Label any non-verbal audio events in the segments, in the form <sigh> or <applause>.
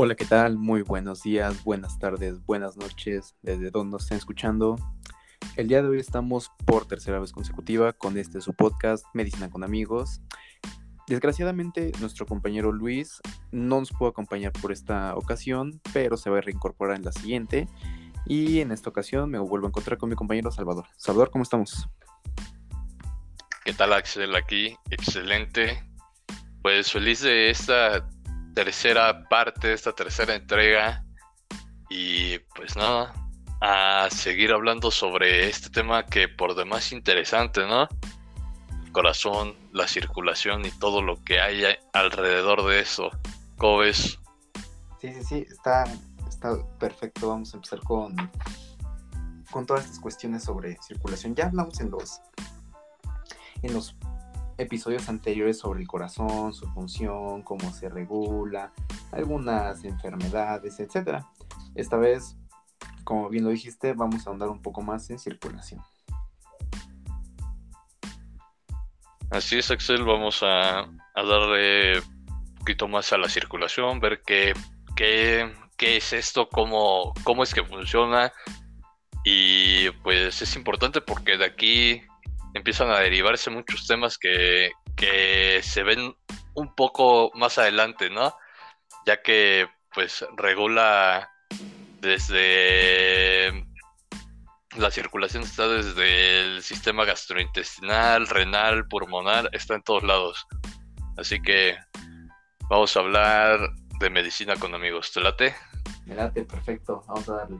Hola, ¿qué tal? Muy buenos días, buenas tardes, buenas noches, desde donde nos estén escuchando. El día de hoy estamos por tercera vez consecutiva con este su podcast Medicina con Amigos. Desgraciadamente, nuestro compañero Luis no nos pudo acompañar por esta ocasión, pero se va a reincorporar en la siguiente. Y en esta ocasión me vuelvo a encontrar con mi compañero Salvador. Salvador, ¿cómo estamos? ¿Qué tal, Axel? Aquí, excelente. Pues feliz de esta tercera parte, esta tercera entrega. Y pues nada, a seguir hablando sobre este tema que por demás interesante, ¿no? El corazón, la circulación y todo lo que hay alrededor de eso. ¿Cómo? Sí, sí, sí, está, está perfecto. Vamos a empezar con, con todas estas cuestiones sobre circulación. Ya hablamos en los, en los episodios anteriores sobre el corazón, su función, cómo se regula, algunas enfermedades, etc. Esta vez, como bien lo dijiste, vamos a ahondar un poco más en circulación. Así es, Axel, vamos a, darle un poquito más a la circulación, ver qué, qué, es esto, cómo, cómo es que funciona. Y pues es importante porque de aquí empiezan a derivarse muchos temas que, se ven un poco más adelante, ¿no? Ya que pues regula desde la circulación está desde el sistema gastrointestinal, renal, pulmonar, está en todos lados. Así que vamos a hablar de medicina con amigos. ¿Te late, perfecto. Vamos a darle.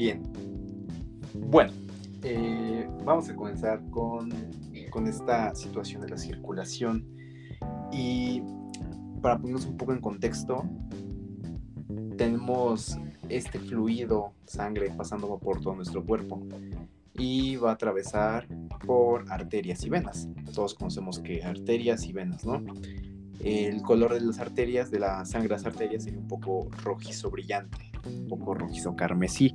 Bien. Bueno, eh, vamos a comenzar con, con, esta situación de la circulación. Y para ponernos un poco en contexto, tenemos este fluido, sangre, pasando por todo nuestro cuerpo. Y va a atravesar por arterias y venas. Todos conocemos que arterias y venas, ¿no? El color de las arterias, de la sangre las arterias, sería un poco rojizo brillante, un poco rojizo carmesí.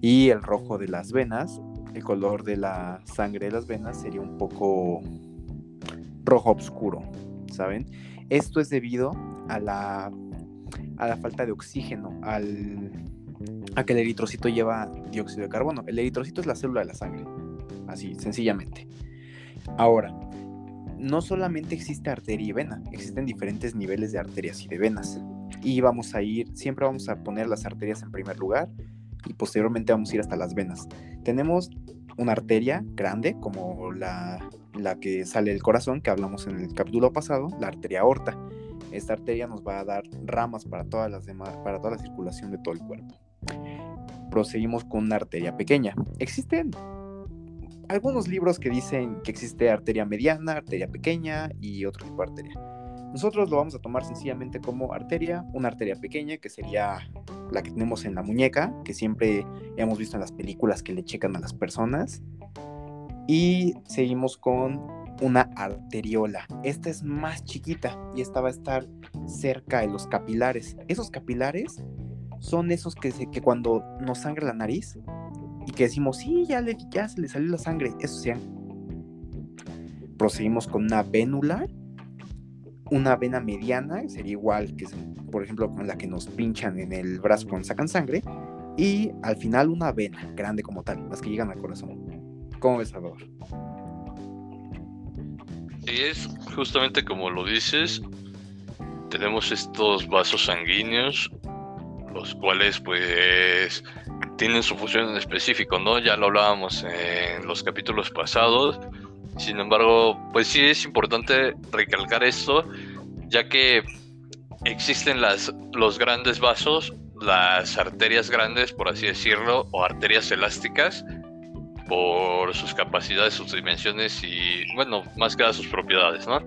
Y el rojo de las venas, el color de la sangre de las venas sería un poco rojo oscuro, ¿saben? Esto es debido a la, a la falta de oxígeno, al, a que el eritrocito lleva dióxido de carbono. El eritrocito es la célula de la sangre, así, sencillamente. Ahora, no solamente existe arteria y vena, existen diferentes niveles de arterias y de venas. Y vamos a ir, siempre vamos a poner las arterias en primer lugar y posteriormente vamos a ir hasta las venas. Tenemos una arteria grande, como la, la que sale del corazón, que hablamos en el capítulo pasado, la arteria aorta. Esta arteria nos va a dar ramas para, todas las demás, para toda la circulación de todo el cuerpo. Proseguimos con una arteria pequeña. Existen algunos libros que dicen que existe arteria mediana, arteria pequeña y otro tipo de arteria. Nosotros lo vamos a tomar sencillamente como arteria, una arteria pequeña que sería la que tenemos en la muñeca, que siempre hemos visto en las películas que le checan a las personas. Y seguimos con una arteriola. Esta es más chiquita y esta va a estar cerca de los capilares. Esos capilares son esos que, que cuando nos sangra la nariz y que decimos, sí, ya, le, ya se le salió la sangre, eso sean. Proseguimos con una vénula una vena mediana, sería igual que, por ejemplo, con la que nos pinchan en el brazo cuando sacan sangre, y al final una vena grande como tal, las que llegan al corazón. ¿Cómo ves, Salvador? Sí, es justamente como lo dices, tenemos estos vasos sanguíneos, los cuales pues tienen su función en específico, ¿no? Ya lo hablábamos en los capítulos pasados sin embargo, pues sí es importante recalcar esto, ya que existen las, los grandes vasos, las arterias grandes, por así decirlo, o arterias elásticas, por sus capacidades, sus dimensiones y, bueno, más que nada sus propiedades, ¿no?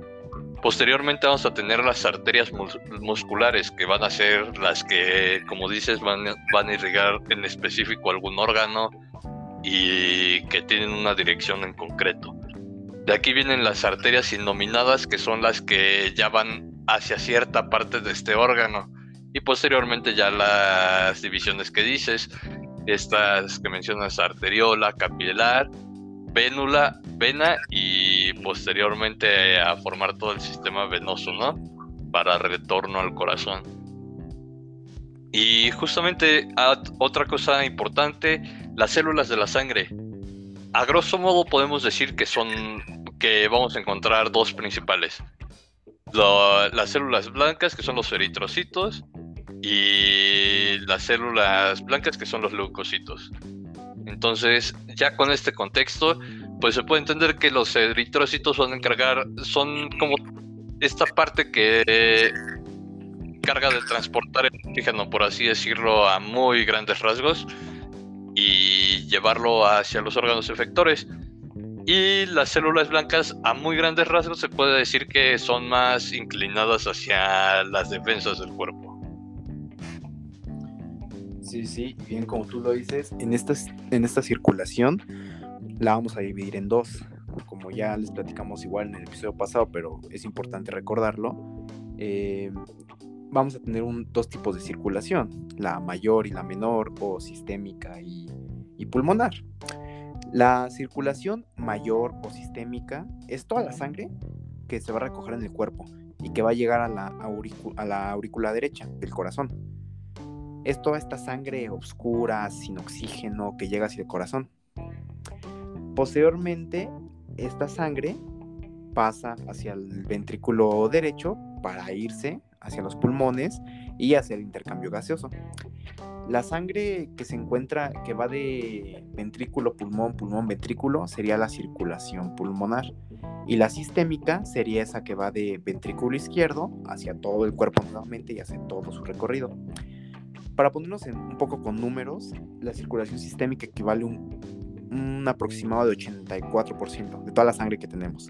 Posteriormente vamos a tener las arterias musculares, que van a ser las que, como dices, van, van a irrigar en específico algún órgano y que tienen una dirección en concreto. De aquí vienen las arterias innominadas, que son las que ya van hacia cierta parte de este órgano. y posteriormente ya las divisiones que dices, estas que mencionas, arteriola, capilar, vénula, vena y posteriormente a formar todo el sistema venoso, ¿no? Para retorno al corazón. Y justamente otra cosa importante, las células de la sangre. A grosso modo podemos decir que son que vamos a encontrar dos principales. las células blancas, que son los eritrocitos, y las células blancas, que son los leucocitos. Entonces, ya con este contexto, pues se puede entender que los eritrocitos van a encargar, son como esta parte que carga de transportar el oxígeno, por así decirlo, a muy grandes rasgos y llevarlo hacia los órganos efectores. Y las células blancas, a muy grandes rasgos, se puede decir que son más inclinadas hacia las defensas del cuerpo. Sí, sí, bien como tú lo dices, en esta, en esta circulación la vamos a dividir en dos, como ya les platicamos igual en el episodio pasado, pero es importante recordarlo. Eh, vamos a tener dos tipos de circulación, la mayor y la menor, o sistémica y, y pulmonar. La circulación mayor o sistémica es toda la sangre que se va a recoger en el cuerpo y que va a llegar a la, a la aurícula derecha del corazón. Es toda esta sangre oscura, sin oxígeno, que llega hacia el corazón. Posteriormente, esta sangre pasa hacia el ventrículo derecho para irse hacia los pulmones y hacia el intercambio gaseoso. La sangre que se encuentra, que va de ventrículo, pulmón, pulmón, ventrículo, sería la circulación pulmonar. Y la sistémica sería esa que va de ventrículo izquierdo hacia todo el cuerpo nuevamente y hace todo su recorrido. Para ponernos en, un poco con números, la circulación sistémica equivale un, un aproximado de 84% de toda la sangre que tenemos.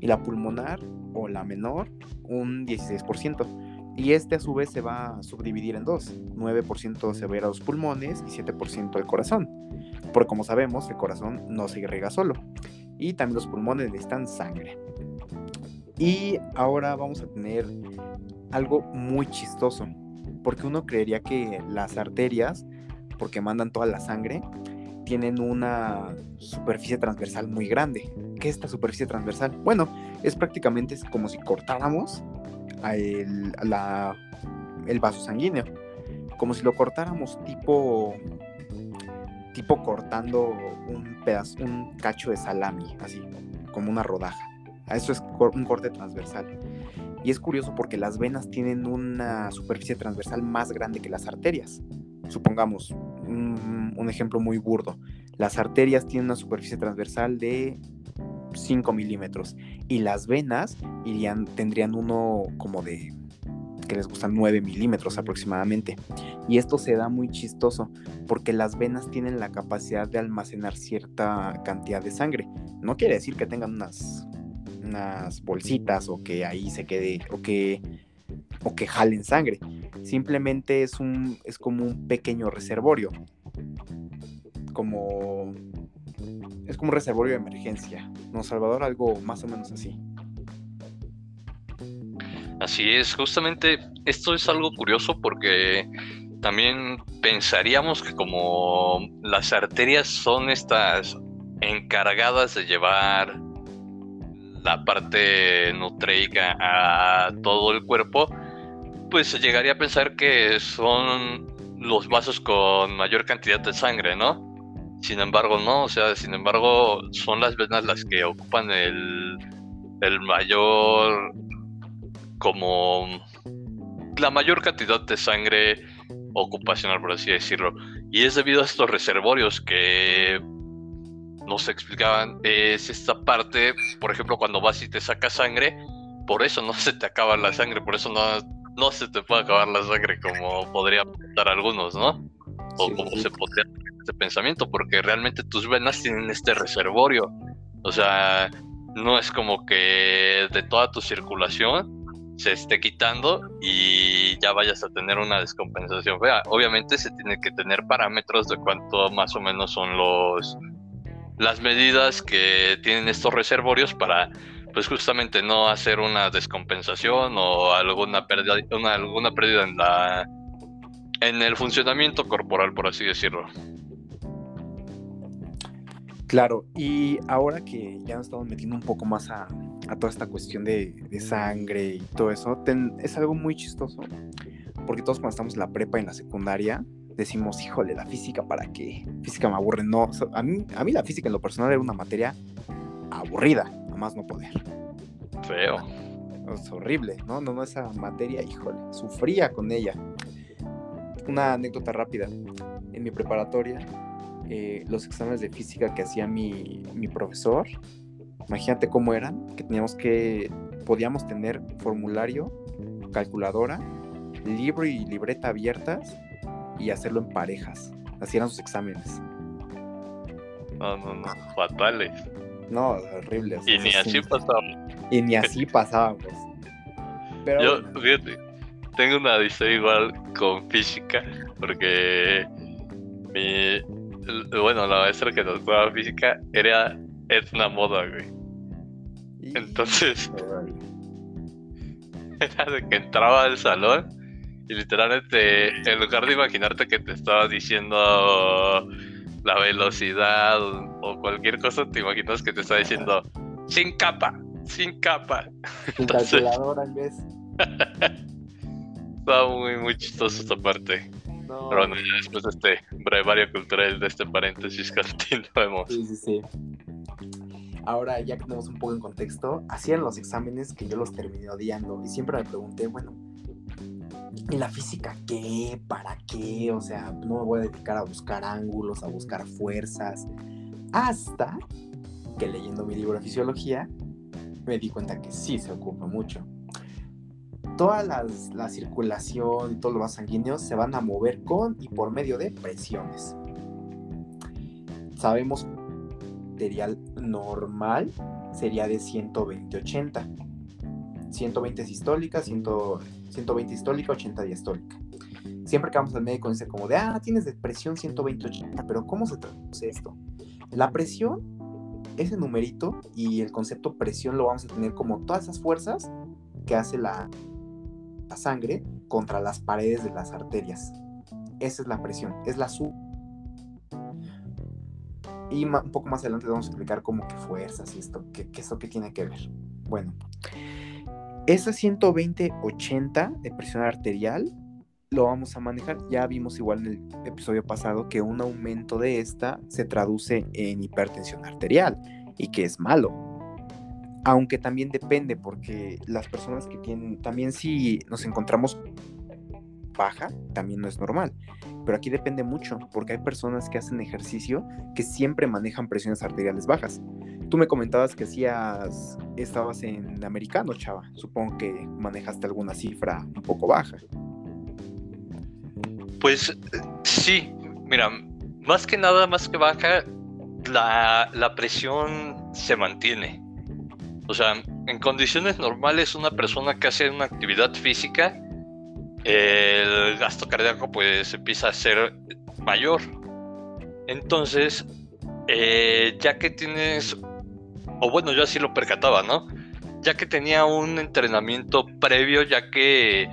Y la pulmonar o la menor, un 16%. Y este a su vez se va a subdividir en dos. 9% se va a ir a los pulmones y 7% al corazón. Porque como sabemos, el corazón no se irriga solo. Y también los pulmones necesitan sangre. Y ahora vamos a tener algo muy chistoso porque uno creería que las arterias, porque mandan toda la sangre, tienen una superficie transversal muy grande. ¿Qué es esta superficie transversal? Bueno, es prácticamente como si cortáramos el, el vaso sanguíneo, como si lo cortáramos tipo tipo cortando un pedazo, un cacho de salami, así, como una rodaja. Eso es un corte transversal. Y es curioso porque las venas tienen una superficie transversal más grande que las arterias. Supongamos un, ejemplo muy burdo. Las arterias tienen una superficie transversal de 5 milímetros y las venas tendrían uno como de que les gustan 9 milímetros aproximadamente. Y esto se da muy chistoso porque las venas tienen la capacidad de almacenar cierta cantidad de sangre. No quiere decir que tengan unas unas bolsitas o que ahí se quede o que o que jalen sangre. Simplemente es un es como un pequeño reservorio. Como es como un reservorio de emergencia. ¿No, Salvador? Algo más o menos así. Así es, justamente esto es algo curioso porque también pensaríamos que como las arterias son estas encargadas de llevar la parte nutreica a todo el cuerpo, pues llegaría a pensar que son los vasos con mayor cantidad de sangre, ¿no? Sin embargo, no, o sea, sin embargo, son las venas las que ocupan el, el mayor, como la mayor cantidad de sangre ocupacional, por así decirlo. Y es debido a estos reservorios que nos explicaban es esta parte, por ejemplo, cuando vas y te sacas sangre, por eso no <laughs> se te acaba la sangre, por eso no, no se te puede acabar la sangre como podría pensar algunos, ¿no? O como se podría este pensamiento, porque realmente tus venas tienen este reservorio. O sea, no es como que de toda tu circulación se esté quitando y ya vayas a tener una descompensación fea. Obviamente se tiene que tener parámetros de cuánto más o menos son los las medidas que tienen estos reservorios para pues justamente no hacer una descompensación o alguna pérdida, una, alguna pérdida en la en el funcionamiento corporal, por así decirlo. Claro, y ahora que ya nos estamos metiendo un poco más a, toda esta cuestión de, sangre y todo eso, es algo muy chistoso, porque todos cuando estamos en la prepa y en la secundaria, decimos, híjole, la física, ¿para qué? Física me aburre. No, a mí, a mí la física en lo personal era una materia aburrida, más no poder. Feo. Es horrible, ¿no? No, no, esa materia, híjole, sufría con ella. Una anécdota rápida. En mi preparatoria, eh, los exámenes de física que hacía mi, mi profesor, imagínate cómo eran, que teníamos que, podíamos tener formulario, calculadora, libro y libreta abiertas y hacerlo en parejas. Así eran sus exámenes. No, no, no, fatales. No, horrible. y ni así pasábamos. Y ni así pasábamos. Pero Yo, fíjate, tengo una historia igual con física, porque mi. Bueno, la maestra que nos daba física era, es una moda, güey. Entonces, <laughs> era de que entraba al salón y literalmente, en lugar de imaginarte que te estaba diciendo la velocidad o, cualquier cosa, te imaginas que te está diciendo sin capa, sin capa. Sin calculadora en vez. <laughs> Está muy, muy chistoso esta parte. Pero bueno, después de este brevario cultural, de este paréntesis, <laughs> continuemos. Sí, sí, sí. Ahora, ya que tenemos un poco en contexto, hacían los exámenes que yo los terminé odiando y siempre me pregunté, bueno, ¿Y la física qué? ¿Para qué? O sea, no me voy a dedicar a buscar ángulos, a buscar fuerzas. Hasta que leyendo mi libro de fisiología, me di cuenta que sí se ocupa mucho. Toda la circulación y todos los vasos sanguíneos se van a mover con y por medio de presiones. Sabemos material normal sería de 120-80. 120 sistólica, 120 histólica, 80 diastólica. Siempre que vamos al médico dice como de, ah, tienes de presión 120, 80, pero ¿cómo se traduce esto? La presión, ese numerito y el concepto presión lo vamos a tener como todas esas fuerzas que hace la, la sangre contra las paredes de las arterias. Esa es la presión, es la sub. Y un poco más adelante vamos a explicar cómo que fuerzas y esto, qué, qué que tiene que ver. Bueno, esa 120-80 de presión arterial lo vamos a manejar. Ya vimos igual en el episodio pasado que un aumento de esta se traduce en hipertensión arterial y que es malo. Aunque también depende porque las personas que tienen, también si nos encontramos baja, también no es normal. Pero aquí depende mucho porque hay personas que hacen ejercicio que siempre manejan presiones arteriales bajas. Tú me comentabas que hacías, estabas en americano, chava. Supongo que manejaste alguna cifra un poco baja. Pues sí, mira, más que nada, más que baja, la, presión se mantiene. O sea, en condiciones normales, una persona que hace una actividad física, el gasto cardíaco pues empieza a ser mayor. Entonces, eh, ya que tienes o bueno, yo así lo percataba, ¿no? Ya que tenía un entrenamiento previo, ya que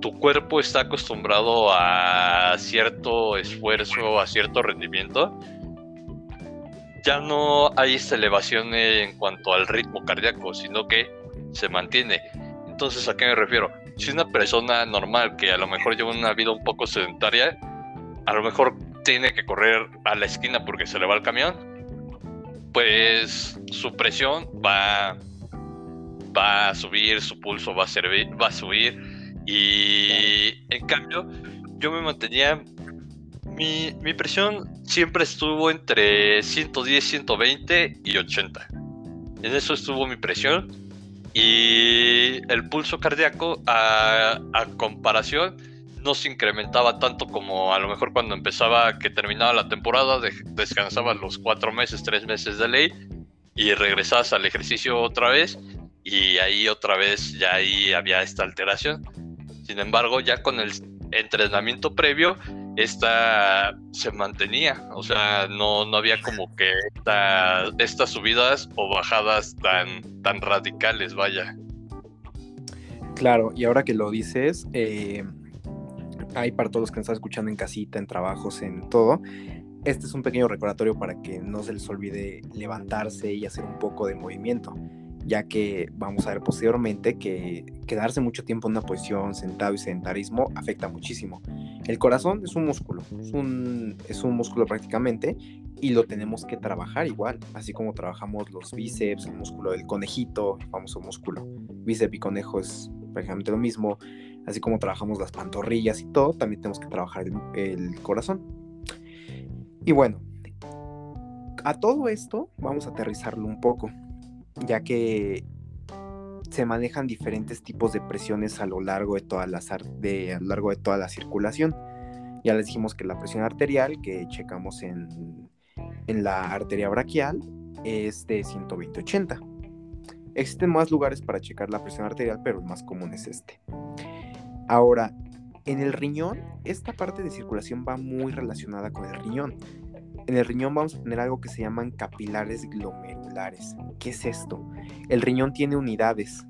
tu cuerpo está acostumbrado a cierto esfuerzo, a cierto rendimiento, ya no hay esta elevación en cuanto al ritmo cardíaco, sino que se mantiene. Entonces, ¿a qué me refiero? Si una persona normal que a lo mejor lleva una vida un poco sedentaria, a lo mejor tiene que correr a la esquina porque se le va el camión, pues su presión va, va a subir, su pulso va a, servir, va a subir. Y en cambio, yo me mantenía. Mi, mi presión siempre estuvo entre 110, 120 y 80. En eso estuvo mi presión. Y el pulso cardíaco, a, a comparación, no se incrementaba tanto como a lo mejor cuando empezaba, que terminaba la temporada, descansabas los cuatro meses, tres meses de ley y regresabas al ejercicio otra vez y ahí otra vez ya ahí había esta alteración. Sin embargo, ya con el entrenamiento previo esta se mantenía, o sea, no, no había como que estas subidas o bajadas tan, tan radicales, vaya. Claro, y ahora que lo dices, eh, hay para todos los que nos están escuchando en casita, en trabajos, en todo, este es un pequeño recordatorio para que no se les olvide levantarse y hacer un poco de movimiento ya que vamos a ver posteriormente que quedarse mucho tiempo en una posición sentado y sedentarismo afecta muchísimo. El corazón es un músculo, es un, músculo prácticamente y lo tenemos que trabajar igual, así como trabajamos los bíceps, el músculo del conejito, el famoso músculo bíceps y conejo es prácticamente lo mismo, así como trabajamos las pantorrillas y todo, también tenemos que trabajar el corazón. Y bueno, a todo esto vamos a aterrizarlo un poco ya que se manejan diferentes tipos de presiones a lo largo de toda la, circulación. Ya les dijimos que la presión arterial que checamos en, en la arteria braquial es de 120-80. Existen más lugares para checar la presión arterial, pero el más común es este. Ahora, en el riñón, esta parte de circulación va muy relacionada con el riñón. En el riñón vamos a tener algo que se llaman capilares glomerulares. ¿Qué es esto? El riñón tiene unidades,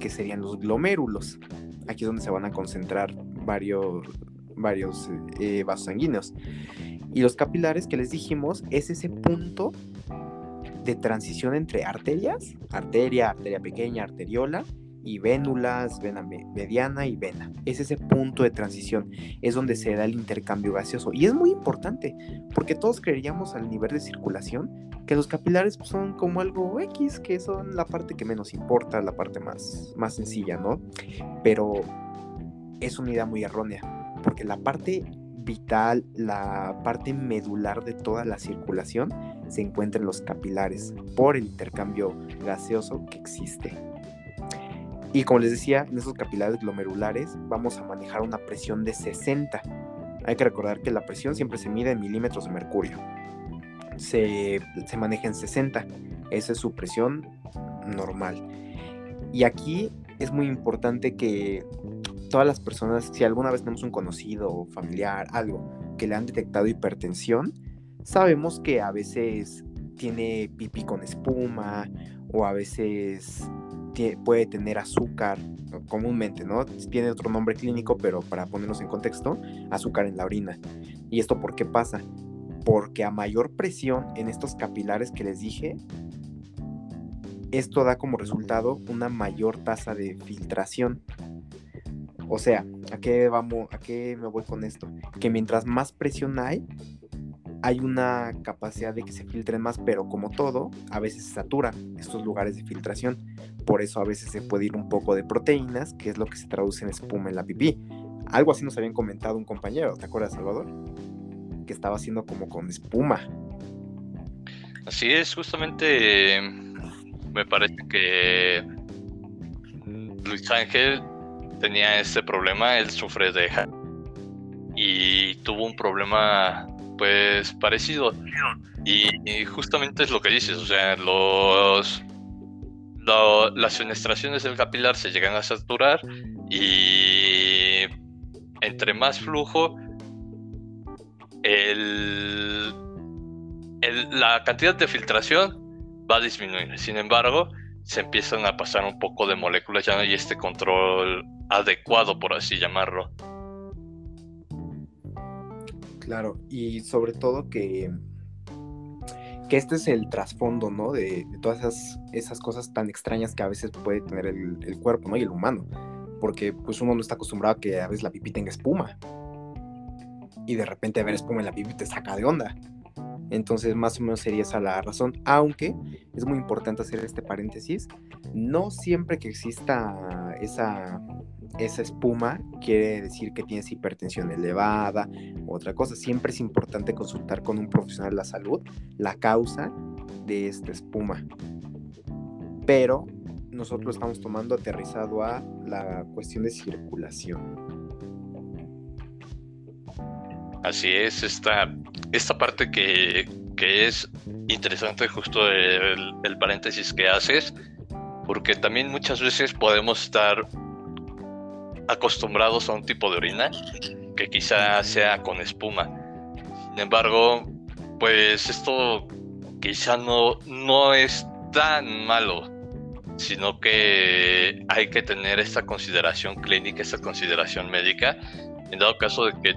que serían los glomérulos. Aquí es donde se van a concentrar varios, varios eh, vasos sanguíneos. Y los capilares que les dijimos es ese punto de transición entre arterias, arteria, arteria pequeña, arteriola, y vénulas, vena mediana y vena. Es ese punto de transición, es donde se da el intercambio gaseoso. Y es muy importante, porque todos creeríamos al nivel de circulación que los capilares son como algo X, que son la parte que menos importa, la parte más, más sencilla, ¿no? Pero es una idea muy errónea, porque la parte vital, la parte medular de toda la circulación se encuentra en los capilares por el intercambio gaseoso que existe. Y como les decía, en esos capilares glomerulares vamos a manejar una presión de 60. Hay que recordar que la presión siempre se mide en milímetros de mercurio. Se, maneja en 60. Esa es su presión normal. Y aquí es muy importante que todas las personas, si alguna vez tenemos un conocido, familiar, algo, que le han detectado hipertensión, sabemos que a veces tiene pipí con espuma o a veces puede tener azúcar comúnmente, ¿no? Tiene otro nombre clínico, pero para ponernos en contexto, azúcar en la orina. ¿Y esto por qué pasa? Porque a mayor presión en estos capilares que les dije, esto da como resultado una mayor tasa de filtración. O sea, ¿a qué vamos? ¿A qué me voy con esto? Que mientras más presión hay, hay una capacidad de que se filtren más, pero como todo, a veces se saturan estos lugares de filtración. Por eso a veces se puede ir un poco de proteínas, que es lo que se traduce en espuma en la pipí. Algo así nos habían comentado un compañero, ¿te acuerdas, Salvador? Que estaba haciendo como con espuma. Así es, justamente me parece que Luis Ángel tenía este problema, él sufre de y tuvo un problema pues parecido. Y, justamente es lo que dices, o sea, los las fenestraciones del capilar se llegan a saturar y entre más flujo, la cantidad de filtración va a disminuir. Sin embargo, se empiezan a pasar un poco de moléculas, ya no hay este control adecuado, por así llamarlo. Claro, y sobre todo que, que este es el trasfondo, ¿no? De, todas esas, esas, cosas tan extrañas que a veces puede tener el, cuerpo, ¿no? Y el humano. Porque pues uno no está acostumbrado a que a veces la pipí tenga espuma. Y de repente ver espuma en la pipí te saca de onda. Entonces, más o menos sería esa la razón. Aunque es muy importante hacer este paréntesis. No siempre que exista esa esa espuma quiere decir que tienes hipertensión elevada u otra cosa. Siempre es importante consultar con un profesional de la salud la causa de esta espuma. Pero nosotros estamos tomando aterrizado a la cuestión de circulación. Así es, esta, esta parte que, es interesante justo el paréntesis que haces, porque también muchas veces podemos estar acostumbrados a un tipo de orina que quizá sea con espuma. Sin embargo, pues esto quizá no, no es tan malo, sino que hay que tener esta consideración clínica, esta consideración médica, en dado caso de que,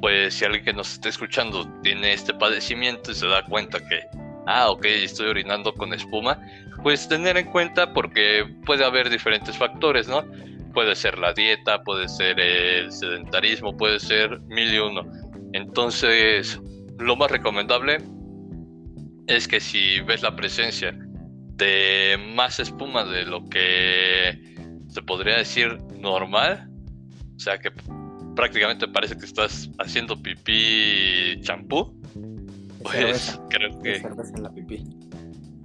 pues, si alguien que nos esté escuchando tiene este padecimiento y se da cuenta que, ah, ok, estoy orinando con espuma, pues tener en cuenta porque puede haber diferentes factores, ¿no? Puede ser la dieta, puede ser el sedentarismo, puede ser mil y uno. Entonces, lo más recomendable es que si ves la presencia de más espuma de lo que se podría decir normal, o sea que prácticamente parece que estás haciendo pipí champú, pues creo que...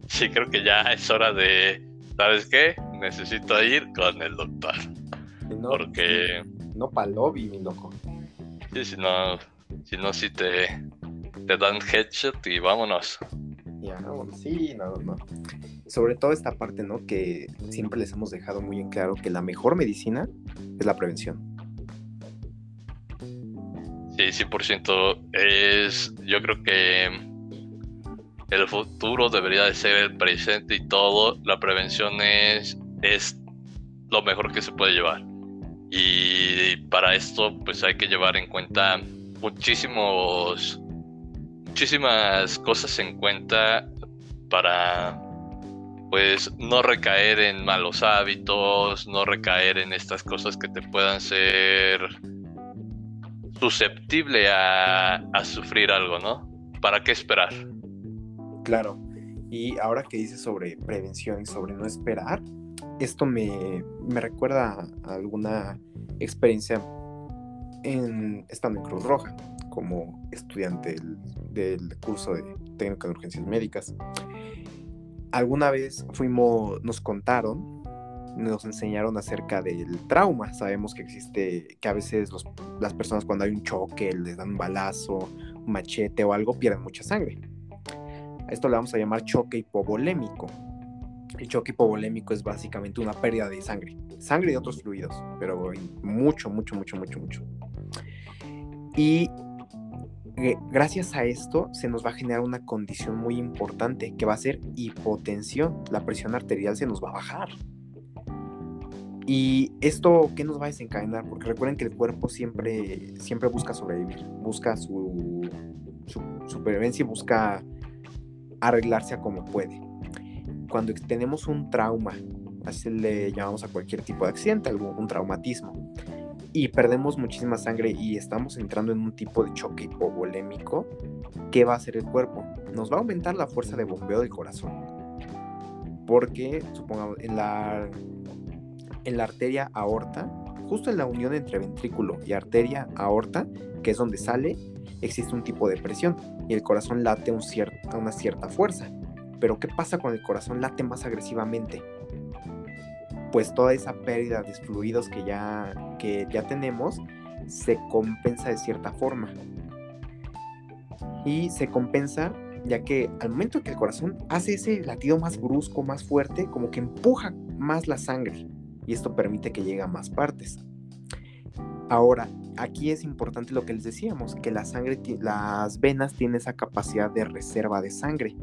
Sí, creo que ya es hora de, ¿sabes qué? Necesito ir con el doctor. Porque... No para lobby, mi loco. Sí, si no, si no, si te, te dan headshot y vámonos. Ya, bueno, sí, no, no. Sobre todo esta parte, ¿no? Que siempre les hemos dejado muy en claro que la mejor medicina es la prevención. Sí, 100%. Es, yo creo que el futuro debería de ser el presente y todo. La prevención es, es lo mejor que se puede llevar. Y para esto, pues hay que llevar en cuenta muchísimos muchísimas cosas en cuenta para pues no recaer en malos hábitos, no recaer en estas cosas que te puedan ser susceptible a, sufrir algo, ¿no? ¿Para qué esperar? Claro. Y ahora que dices sobre prevención y sobre no esperar, esto me, me recuerda a alguna experiencia en, estando en Cruz Roja como estudiante del, curso de técnica de urgencias médicas. Alguna vez fuimos, nos contaron, nos enseñaron acerca del trauma. Sabemos que existe, que a veces las personas cuando hay un choque, les dan un balazo, un machete o algo, pierden mucha sangre. A esto le vamos a llamar choque hipovolémico. El choque hipovolémico es básicamente una pérdida de sangre, sangre y otros fluidos, pero mucho, mucho, mucho, mucho, mucho. Y gracias a esto se nos va a generar una condición muy importante que va a ser hipotensión. La presión arterial se nos va a bajar. ¿Y esto qué nos va a desencadenar? Porque recuerden que el cuerpo siempre, siempre busca sobrevivir, busca su, su supervivencia y busca arreglarse a como puede. Cuando tenemos un trauma, así le llamamos a cualquier tipo de accidente, algún traumatismo, y perdemos muchísima sangre y estamos entrando en un tipo de choque hipovolémico, ¿qué va a hacer el cuerpo? Nos va a aumentar la fuerza de bombeo del corazón. Porque, supongamos, en la, arteria aorta, justo en la unión entre ventrículo y arteria aorta, que es donde sale, existe un tipo de presión y el corazón late un a una cierta fuerza. Pero ¿qué pasa cuando el corazón late más agresivamente? pues toda esa pérdida de fluidos que ya, que ya tenemos se compensa de cierta forma. Y se compensa ya que al momento que el corazón hace ese latido más brusco, más fuerte, como que empuja más la sangre y esto permite que llegue a más partes. Ahora, aquí es importante lo que les decíamos, que la sangre, las venas tienen esa capacidad de reserva de sangre.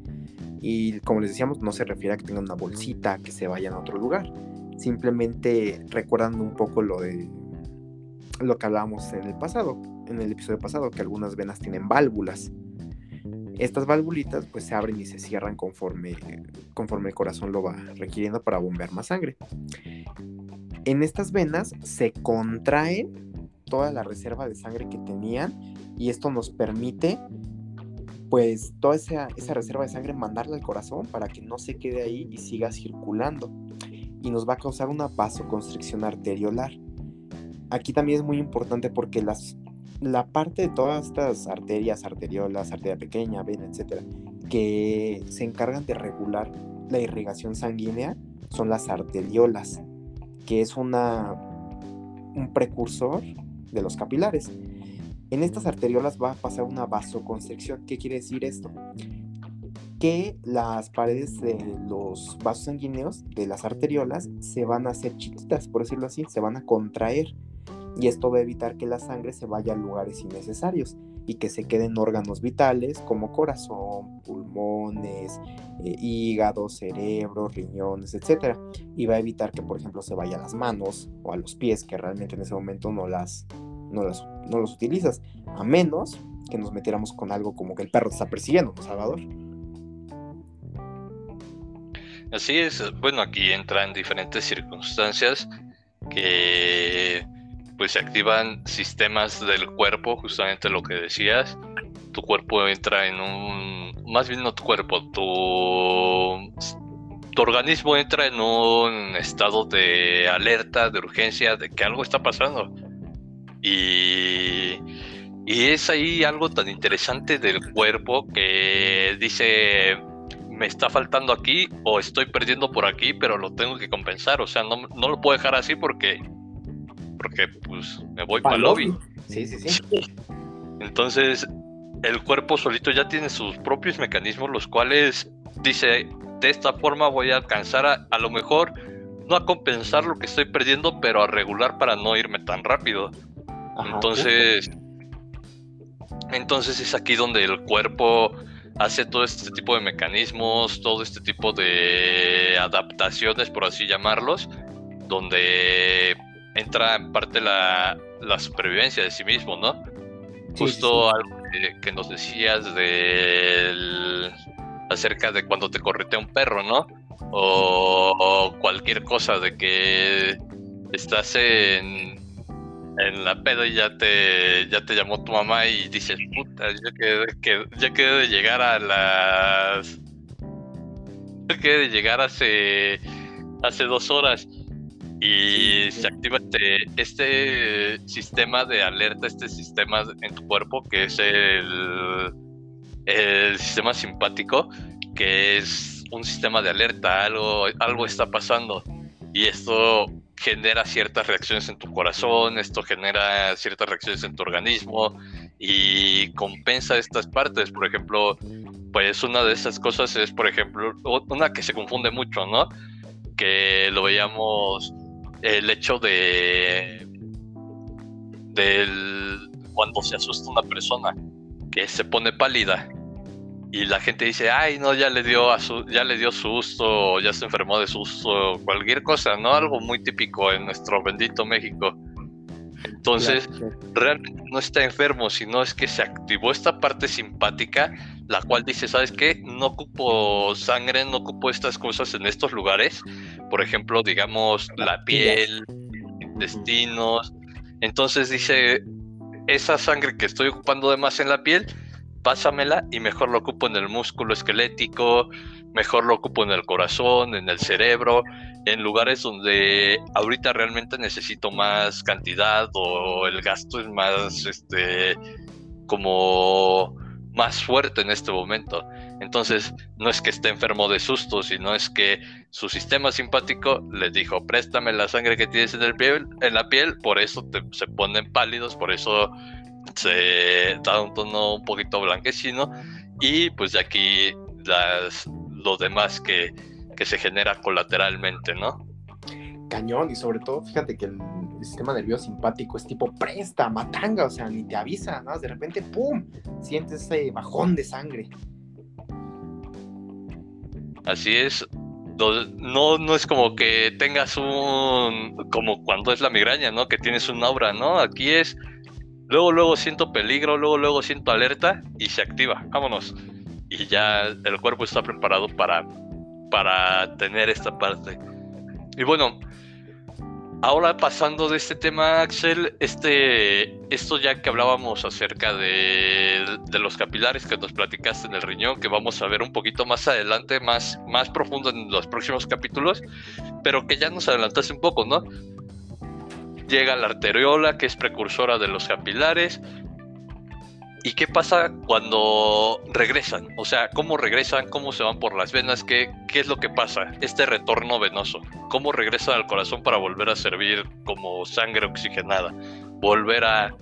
Y como les decíamos, no se refiere a que tengan una bolsita que se vayan a otro lugar, simplemente recordando un poco lo de lo que hablábamos en el pasado, en el episodio pasado, que algunas venas tienen válvulas. Estas válvulitas pues se abren y se cierran conforme, conforme el corazón lo va requiriendo para bombear más sangre. En estas venas se contrae toda la reserva de sangre que tenían y esto nos permite pues toda esa, reserva de sangre mandarla al corazón para que no se quede ahí y siga circulando y nos va a causar una vasoconstricción arteriolar. Aquí también es muy importante porque las, la parte de todas estas arterias, arteriolas, arteria pequeña, vena, etcétera, que se encargan de regular la irrigación sanguínea son las arteriolas, que es una, un precursor de los capilares. En estas arteriolas va a pasar una vasoconstricción. ¿Qué quiere decir esto? que las paredes de los vasos sanguíneos, de las arteriolas, se van a hacer chiquitas, por decirlo así, se van a contraer. y esto va a evitar que la sangre se vaya a lugares innecesarios y que se queden órganos vitales como corazón, pulmones, eh, hígado, cerebro, riñones, etc. Y va a evitar que, por ejemplo, se vaya a las manos o a los pies, que realmente en ese momento no las, no las no los utilizas, a menos que nos metiéramos con algo como que el perro te está persiguiendo, ¿no, Salvador? Así es, bueno, aquí entran diferentes circunstancias que pues se activan sistemas del cuerpo, justamente lo que decías. Tu cuerpo entra en un, más bien no tu cuerpo, tu, tu organismo entra en un estado de alerta, de urgencia, de que algo está pasando. Y, y es ahí algo tan interesante del cuerpo que dice, me está faltando aquí o estoy perdiendo por aquí, pero lo tengo que compensar. O sea, no, no lo puedo dejar así porque porque pues me voy para el lobby. Sí, sí, sí. Entonces, el cuerpo solito ya tiene sus propios mecanismos, los cuales dice, de esta forma voy a alcanzar a, lo mejor, no a compensar lo que estoy perdiendo, pero a regular para no irme tan rápido. Entonces, entonces es aquí donde el cuerpo hace todo este tipo de mecanismos, todo este tipo de adaptaciones, por así llamarlos, donde entra en parte la, supervivencia de sí mismo, ¿no? Justo algo que, nos decías del acerca de cuando te corretea un perro, ¿no? O, cualquier cosa de que estás en, en la pedo y ya te, ya te llamó tu mamá y dices, puta, ya quedé, que, ya quedé de llegar a las... Ya quedé de llegar hace, hace dos horas y se activa este, este sistema de alerta, este sistema en tu cuerpo que es el, el sistema simpático, que es un sistema de alerta, algo, algo está pasando. Y esto genera ciertas reacciones en tu corazón, esto genera ciertas reacciones en tu organismo y compensa estas partes. Por ejemplo, pues una de esas cosas es, por ejemplo, una que se confunde mucho, ¿no? Que lo veíamos el hecho de del cuando se asusta una persona que se pone pálida y la gente dice, ay, no, ya le dio ya le dio susto, ya se enfermó de susto, cualquier cosa, ¿no? Algo muy típico en nuestro bendito México. Entonces, realmente no está enfermo, sino es que se activó esta parte simpática, la cual dice, ¿sabes qué? No ocupo sangre, no ocupo estas cosas en estos lugares, por ejemplo, digamos, la piel, intestinos. Entonces dice, esa sangre que estoy ocupando de más en la piel, pásamela y mejor lo ocupo en el músculo esquelético, mejor lo ocupo en el corazón, en el cerebro, en lugares donde ahorita realmente necesito más cantidad o el gasto es más, este, como más fuerte en este momento. Entonces, no es que esté enfermo de susto, sino es que su sistema simpático le dijo, préstame la sangre que tienes en, el piel, en la piel, por eso se ponen pálidos, por eso se da un tono un poquito blanquecino, y pues de aquí las, lo demás que, que se genera colateralmente, ¿no? Cañón, y sobre todo, fíjate que el, sistema nervioso simpático es tipo presta, matanga, o sea, ni te avisa, ¿no? De repente, ¡pum! Sientes ese bajón de sangre. Así es. No, no es como que tengas un. como cuando es la migraña, ¿no? Que tienes un aura, ¿no? Aquí es. Luego, luego siento peligro, luego, luego siento alerta y se activa. Vámonos. Y ya el cuerpo está preparado para, para tener esta parte. Y bueno, Ahora pasando de este tema, Axel, este, esto ya que hablábamos acerca de, los capilares que nos platicaste en el riñón, que vamos a ver un poquito más adelante, más, más profundo en los próximos capítulos, pero que ya nos adelantaste un poco, ¿no? Llega la arteriola, que es precursora de los capilares, ¿Y qué pasa cuando regresan? O sea, ¿cómo regresan? ¿Cómo se van por las venas? ¿Qué, qué es lo que pasa? Este retorno venoso. ¿Cómo regresan al corazón para volver a servir como sangre oxigenada? Volver a,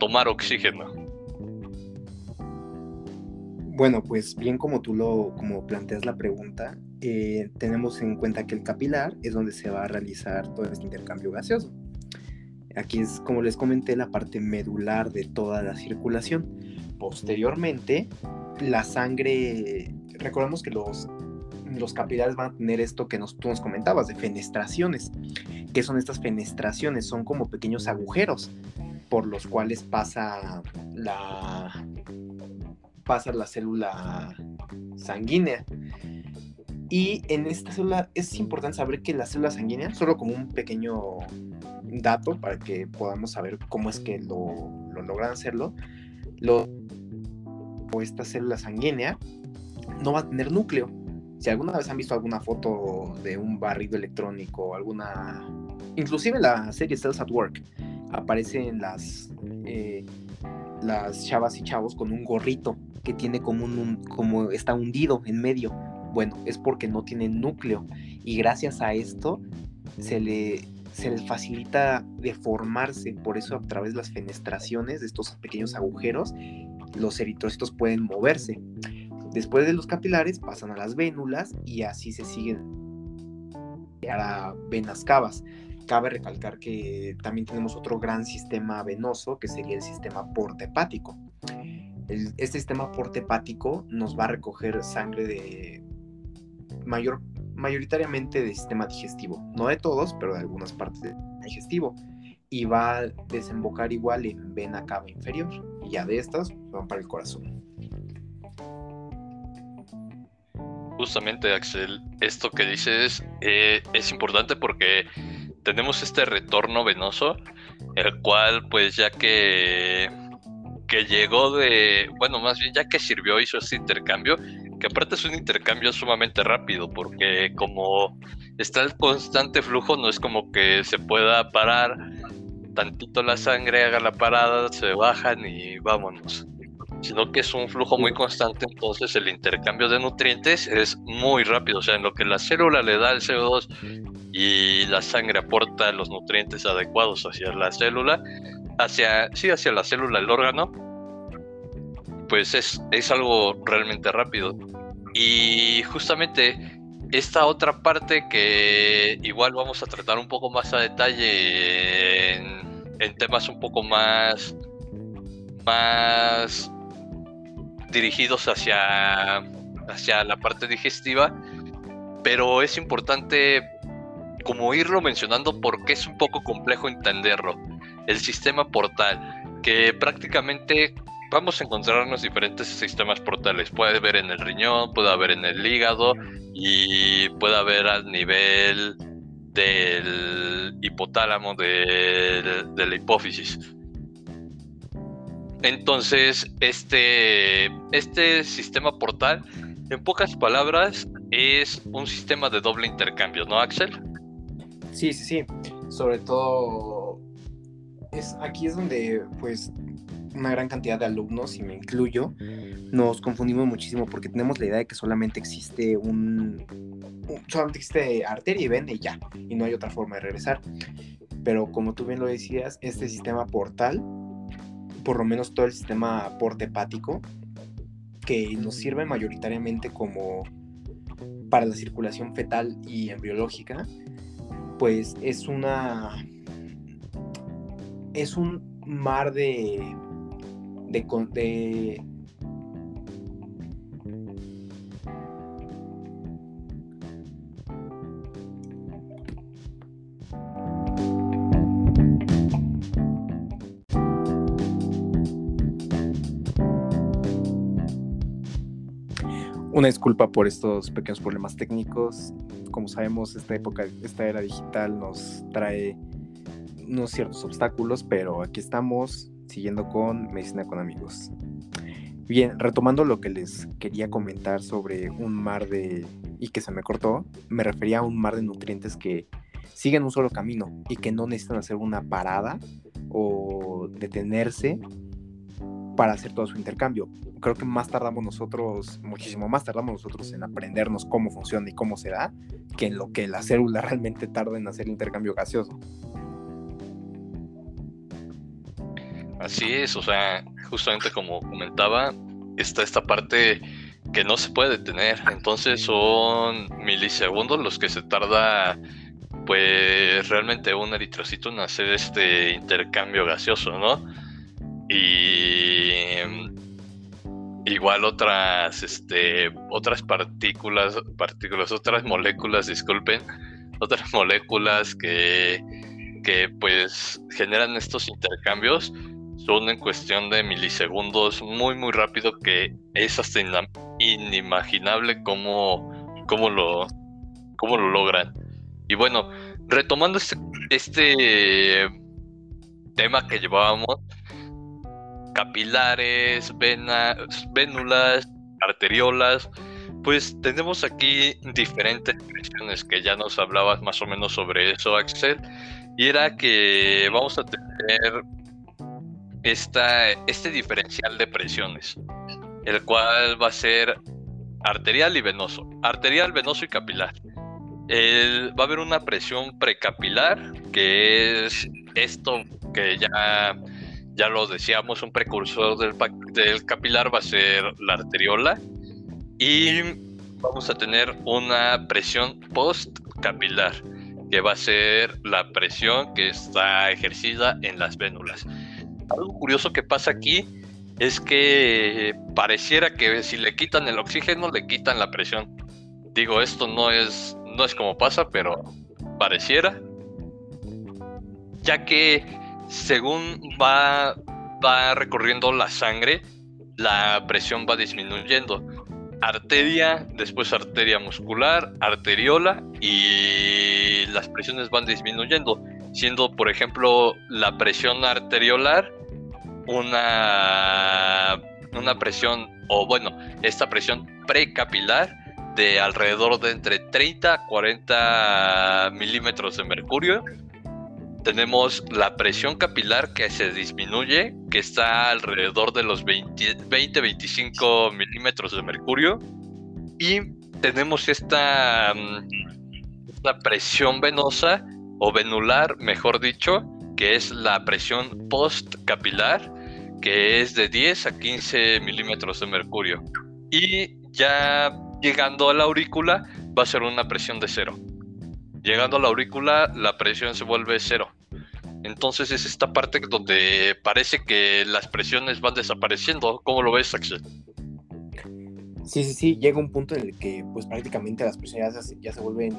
tomar oxígeno. Bueno, pues bien como tú lo como planteas la pregunta, eh, tenemos en cuenta que el capilar es donde se va a realizar todo este intercambio gaseoso. Aquí es, como les comenté, la parte medular de toda la circulación. Posteriormente, la sangre, recordemos que los, los capilares van a tener esto que nos, tú nos comentabas, de fenestraciones. ¿Qué son estas fenestraciones? Son como pequeños agujeros por los cuales pasa la, pasa la célula sanguínea. Y en esta célula es importante saber que la célula sanguínea, solo como un pequeño dato para que podamos saber cómo es que lo, logran hacerlo, lo, o esta célula sanguínea no va a tener núcleo. Si alguna vez han visto alguna foto de un barrido electrónico, alguna... Inclusive la serie Cells at Work, aparecen las, eh, las chavas y chavos con un gorrito que tiene como, un, como está hundido en medio. Bueno, es porque no tiene núcleo y gracias a esto se le, les facilita deformarse, por eso a través de las fenestraciones de estos pequeños agujeros, los eritrocitos pueden moverse. Después de los capilares pasan a las vénulas y así se siguen a venas cavas. Cabe recalcar que también tenemos otro gran sistema venoso que sería el sistema portepático. este sistema portepático nos va a recoger sangre de mayor, mayoritariamente de sistema digestivo, no de todos, pero de algunas partes del digestivo, y va a desembocar igual en vena cava inferior, y ya de estas van para el corazón. Justamente, Axel, esto que dices eh, es importante porque tenemos este retorno venoso, el cual pues ya que, que llegó de, bueno, más bien ya que sirvió, hizo este intercambio, que aparte es un intercambio sumamente rápido, porque como está el constante flujo, no es como que se pueda parar tantito la sangre, haga la parada, se bajan y vámonos sino que es un flujo muy constante, entonces el intercambio de nutrientes es muy rápido, o sea, en lo que la célula le da el CO2 y la sangre aporta los nutrientes adecuados hacia la célula, hacia, sí, hacia la célula, el órgano, pues es, es algo realmente rápido. Y justamente esta otra parte que igual vamos a tratar un poco más a detalle en, temas un poco más más dirigidos hacia, hacia la parte digestiva, pero es importante como irlo mencionando porque es un poco complejo entenderlo. El sistema portal, que prácticamente vamos a encontrarnos diferentes sistemas portales. Puede haber en el riñón, puede haber en el hígado y puede haber al nivel del hipotálamo, de, la hipófisis. Entonces, este, este sistema portal, en pocas palabras, es un sistema de doble intercambio, ¿no, Axel? Sí, sí, sí. Sobre todo, es, aquí es donde, pues, una gran cantidad de alumnos, y me incluyo, nos confundimos muchísimo porque tenemos la idea de que solamente existe un, solamente existe arteria y vena y ya, y no hay otra forma de regresar. Pero como tú bien lo decías, este sistema portal por lo menos todo el sistema porte-hepático, que nos sirve mayoritariamente como para la circulación fetal y embriológica, pues es una es un mar de de, de Una disculpa por estos pequeños problemas técnicos. Como sabemos, esta época, esta era digital nos trae unos ciertos obstáculos, pero aquí estamos siguiendo con Medicina con Amigos. Bien, retomando lo que les quería comentar sobre un mar de... y que se me cortó, me refería a un mar de nutrientes que siguen un solo camino y que no necesitan hacer una parada o detenerse para hacer todo su intercambio. Creo que más tardamos nosotros, muchísimo más tardamos nosotros en aprendernos cómo funciona y cómo se da, que en lo que la célula <laughs> realmente tarda en hacer el intercambio gaseoso. Así es, o sea, justamente como comentaba, está esta parte que no se puede detener. Entonces son milisegundos los que se tarda pues realmente un eritrocito nace de este intercambio gaseoso, ¿no? Y igual otras, este, otras partículas, partículas, otras moléculas, disculpen, otras moléculas que, que pues generan estos intercambios son en cuestión de milisegundos muy muy rápido que es hasta inimaginable cómo, cómo, lo, cómo lo logran. Y bueno, retomando este, este tema que llevábamos, capilares, venas, vénulas, arteriolas, pues tenemos aquí diferentes presiones que ya nos hablabas más o menos sobre eso, Axel. Y era que vamos a tener esta, este diferencial de presiones, el cual va a ser arterial y venoso. Arterial, venoso y capilar. va a haber una presión precapilar, que es esto que ya, ya lo decíamos, un precursor del, del capilar va a ser la arteriola. Y vamos a tener una presión postcapilar, que va a ser la presión que está ejercida en las vénulas. Algo curioso que pasa aquí es que pareciera que si le quitan el oxígeno, le quitan la presión. Digo, esto no es, no es como pasa, pero pareciera. Ya que según va, va recorriendo la sangre, la presión va disminuyendo. Arteria, después arteria muscular, arteriola y las presiones van disminuyendo, siendo por ejemplo la presión arteriolar una, una presión, o bueno, esta presión precapilar de alrededor de entre 30 a 40 milímetros de mercurio. Tenemos la presión capilar que se disminuye, que está alrededor de los 20-25 milímetros de mercurio. Y tenemos esta, mm, esta presión venosa o venular, mejor dicho, que es la presión postcapilar, que es de 10 a 15 milímetros de mercurio. Y ya llegando a la aurícula va a ser una presión de cero. Llegando a la aurícula la presión se vuelve cero. Entonces es esta parte donde parece que las presiones van desapareciendo. ¿Cómo lo ves, Axel? Sí, sí, sí. Llega un punto en el que pues prácticamente las presiones ya se, ya se vuelven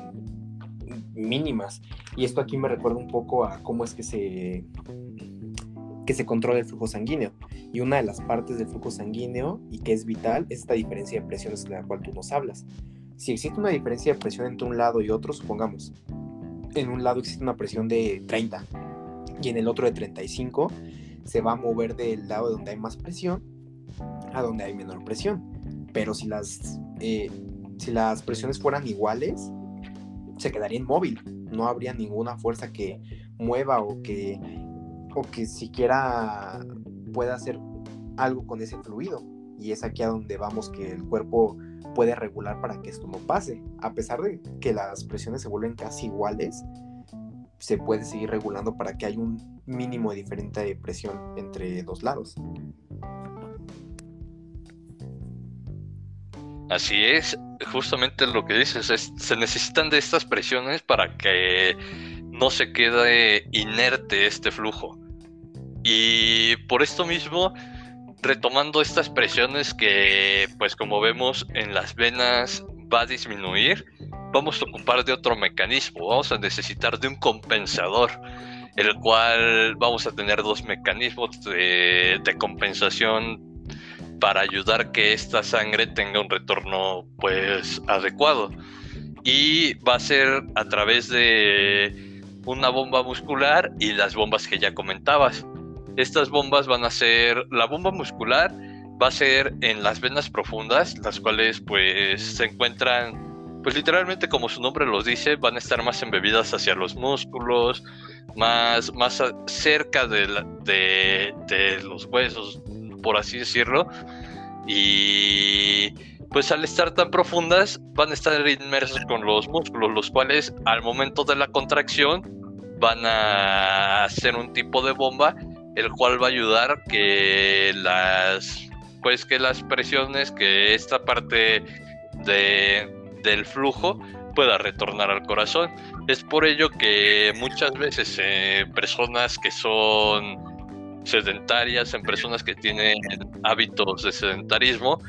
mínimas. Y esto aquí me recuerda un poco a cómo es que se que se controla el flujo sanguíneo. Y una de las partes del flujo sanguíneo y que es vital es esta diferencia de presiones de la cual tú nos hablas. Si existe una diferencia de presión entre un lado y otro, supongamos, en un lado existe una presión de 30 y en el otro de 35, se va a mover del lado donde hay más presión a donde hay menor presión. Pero si las, eh, si las presiones fueran iguales, se quedaría inmóvil. No habría ninguna fuerza que mueva o que o que siquiera pueda hacer algo con ese fluido. Y es aquí a donde vamos que el cuerpo puede regular para que esto no pase. A pesar de que las presiones se vuelven casi iguales, se puede seguir regulando para que haya un mínimo de diferente presión entre dos lados. Así es, justamente lo que dices, es, se necesitan de estas presiones para que no se quede inerte este flujo. Y por esto mismo, retomando estas presiones que, pues como vemos en las venas va a disminuir, vamos a ocupar de otro mecanismo, vamos a necesitar de un compensador, el cual vamos a tener dos mecanismos de, compensación para ayudar que esta sangre tenga un retorno pues adecuado. Y va a ser a través de una bomba muscular y las bombas que ya comentabas. Estas bombas van a ser, la bomba muscular va a ser en las venas profundas, las cuales pues se encuentran, pues literalmente como su nombre los dice, van a estar más embebidas hacia los músculos, más, más cerca de, de, los huesos, por así decirlo. Y pues al estar tan profundas van a estar inmersas con los músculos, los cuales al momento de la contracción van a hacer un tipo de bomba el cual va a ayudar que las pues que las presiones que esta parte de, del flujo pueda retornar al corazón. Es por ello que muchas veces eh, personas que son sedentarias, en personas que tienen hábitos de sedentarismo,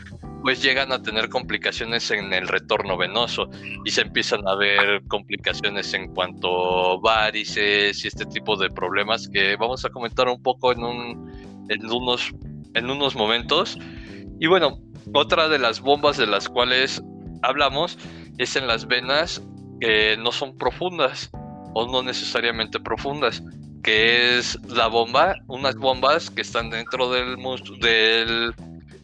pues llegan a tener complicaciones en el retorno venoso y se empiezan a ver complicaciones en cuanto a varices y este tipo de problemas que vamos a comentar un poco en, un, en, unos, en unos momentos. Y bueno, otra de las bombas de las cuales hablamos es en las venas que no son profundas o no necesariamente profundas, que es la bomba, unas bombas que están dentro del, del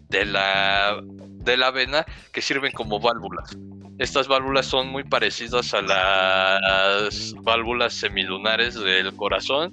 de la de la vena que sirven como válvulas. Estas válvulas son muy parecidas a las válvulas semilunares del corazón,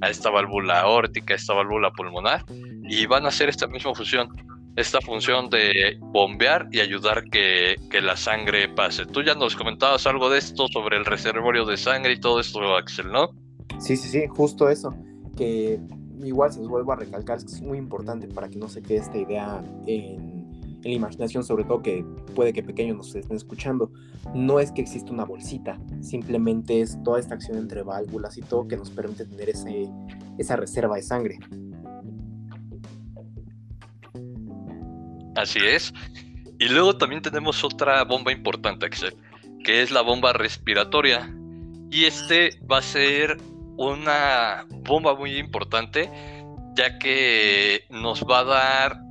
a esta válvula aórtica, a esta válvula pulmonar, y van a hacer esta misma función, esta función de bombear y ayudar que, que la sangre pase. Tú ya nos comentabas algo de esto sobre el reservorio de sangre y todo esto, Axel, ¿no? Sí, sí, sí, justo eso, que igual se los vuelvo a recalcar, es que es muy importante para que no se quede esta idea en en la imaginación, sobre todo que puede que pequeños nos estén escuchando, no es que exista una bolsita, simplemente es toda esta acción entre válvulas y todo que nos permite tener esa reserva de sangre. Así es. Y luego también tenemos otra bomba importante, que es la bomba respiratoria. Y este va a ser una bomba muy importante, ya que nos va a dar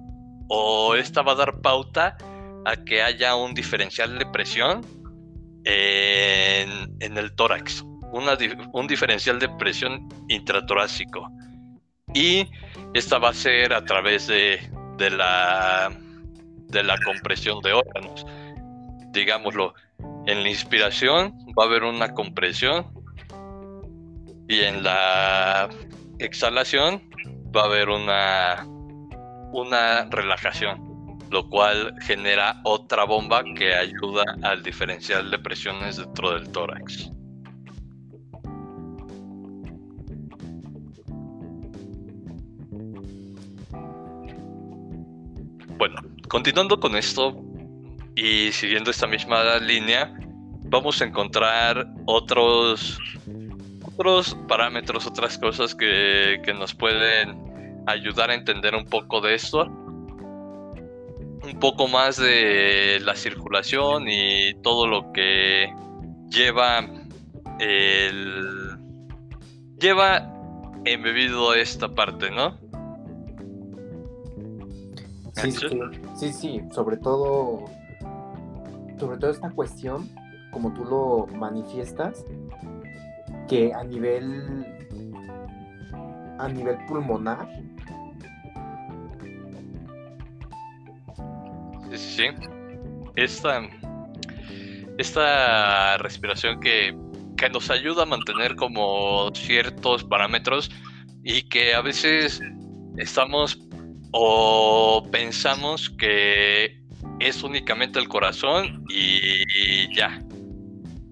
o esta va a dar pauta a que haya un diferencial de presión en, el tórax, un diferencial de presión intratorácico. Y esta va a ser a través de, la compresión de órganos. Digámoslo, en la inspiración va a haber una compresión y en la exhalación va a haber una una relajación, lo cual genera otra bomba que ayuda al diferencial de presiones dentro del tórax. Bueno, continuando con esto y siguiendo esta misma línea, vamos a encontrar otros, otros parámetros, otras cosas que, que nos pueden ayudar a entender un poco de esto. Un poco más de la circulación y todo lo que lleva el. lleva embebido esta parte, ¿no? Sí, sí, sí, sobre todo. Sobre todo esta cuestión, como tú lo manifiestas, que a nivel a nivel pulmonar sí. Esta, esta respiración que, que nos ayuda a mantener como ciertos parámetros y que a veces estamos o pensamos que es únicamente el corazón y ya.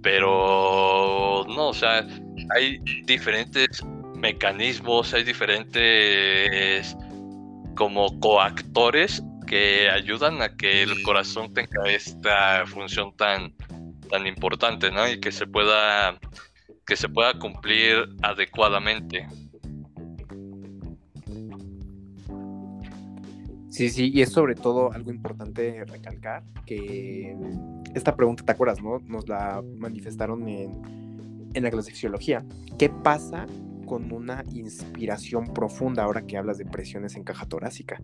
Pero no, o sea, hay diferentes mecanismos, hay diferentes como coactores que ayudan a que el corazón tenga esta función tan, tan importante, ¿no? Y que se pueda que se pueda cumplir adecuadamente. Sí, sí, y es sobre todo algo importante recalcar que esta pregunta, ¿te acuerdas, no? Nos la manifestaron en, en la clase de fisiología. ¿Qué pasa con una inspiración profunda ahora que hablas de presiones en caja torácica?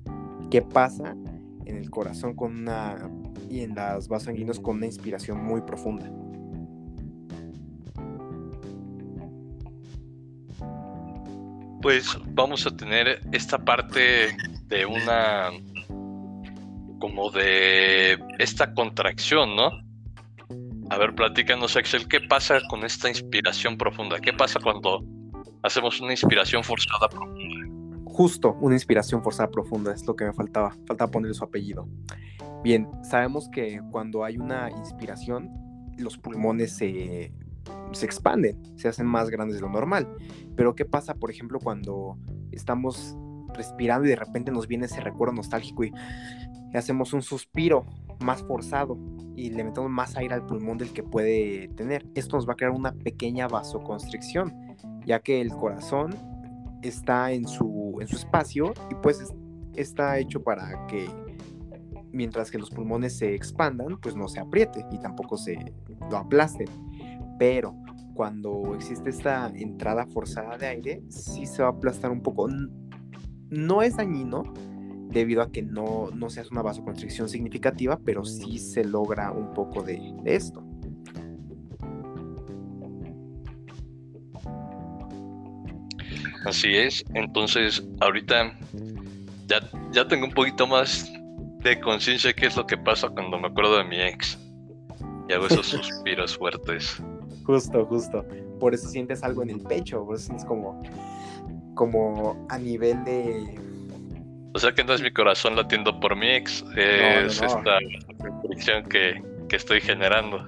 ¿Qué pasa en el corazón con una y en las vasos sanguíneos con una inspiración muy profunda. Pues vamos a tener esta parte de una como de esta contracción, ¿no? A ver, platícanos, Axel, ¿qué pasa con esta inspiración profunda? ¿Qué pasa cuando hacemos una inspiración forzada profunda? Justo, una inspiración forzada profunda, es lo que me faltaba, faltaba ponerle su apellido. Bien, sabemos que cuando hay una inspiración, los pulmones se, se expanden, se hacen más grandes de lo normal. Pero ¿qué pasa, por ejemplo, cuando estamos respirando y de repente nos viene ese recuerdo nostálgico y, hacemos un suspiro más forzado y le metemos más aire al pulmón del que puede tener. Esto nos va a crear una pequeña vasoconstricción, ya que el corazón está en su, en su espacio y pues está hecho para que mientras que los pulmones se expandan, pues no se apriete y tampoco se lo aplasten. Pero cuando existe esta entrada forzada de aire, sí se va a aplastar un poco. No es dañino debido a que no, no se hace una vasoconstricción significativa, pero sí se logra un poco de, esto. Así es, entonces ahorita ya, ya tengo un poquito más de conciencia de qué es lo que pasa cuando me acuerdo de mi ex. Y hago esos <laughs> suspiros fuertes. Justo, justo. Por eso sientes algo en el pecho, por eso sientes como, como a nivel de... O sea que no es mi corazón latiendo por mi ex, es esta fricción que, que estoy generando.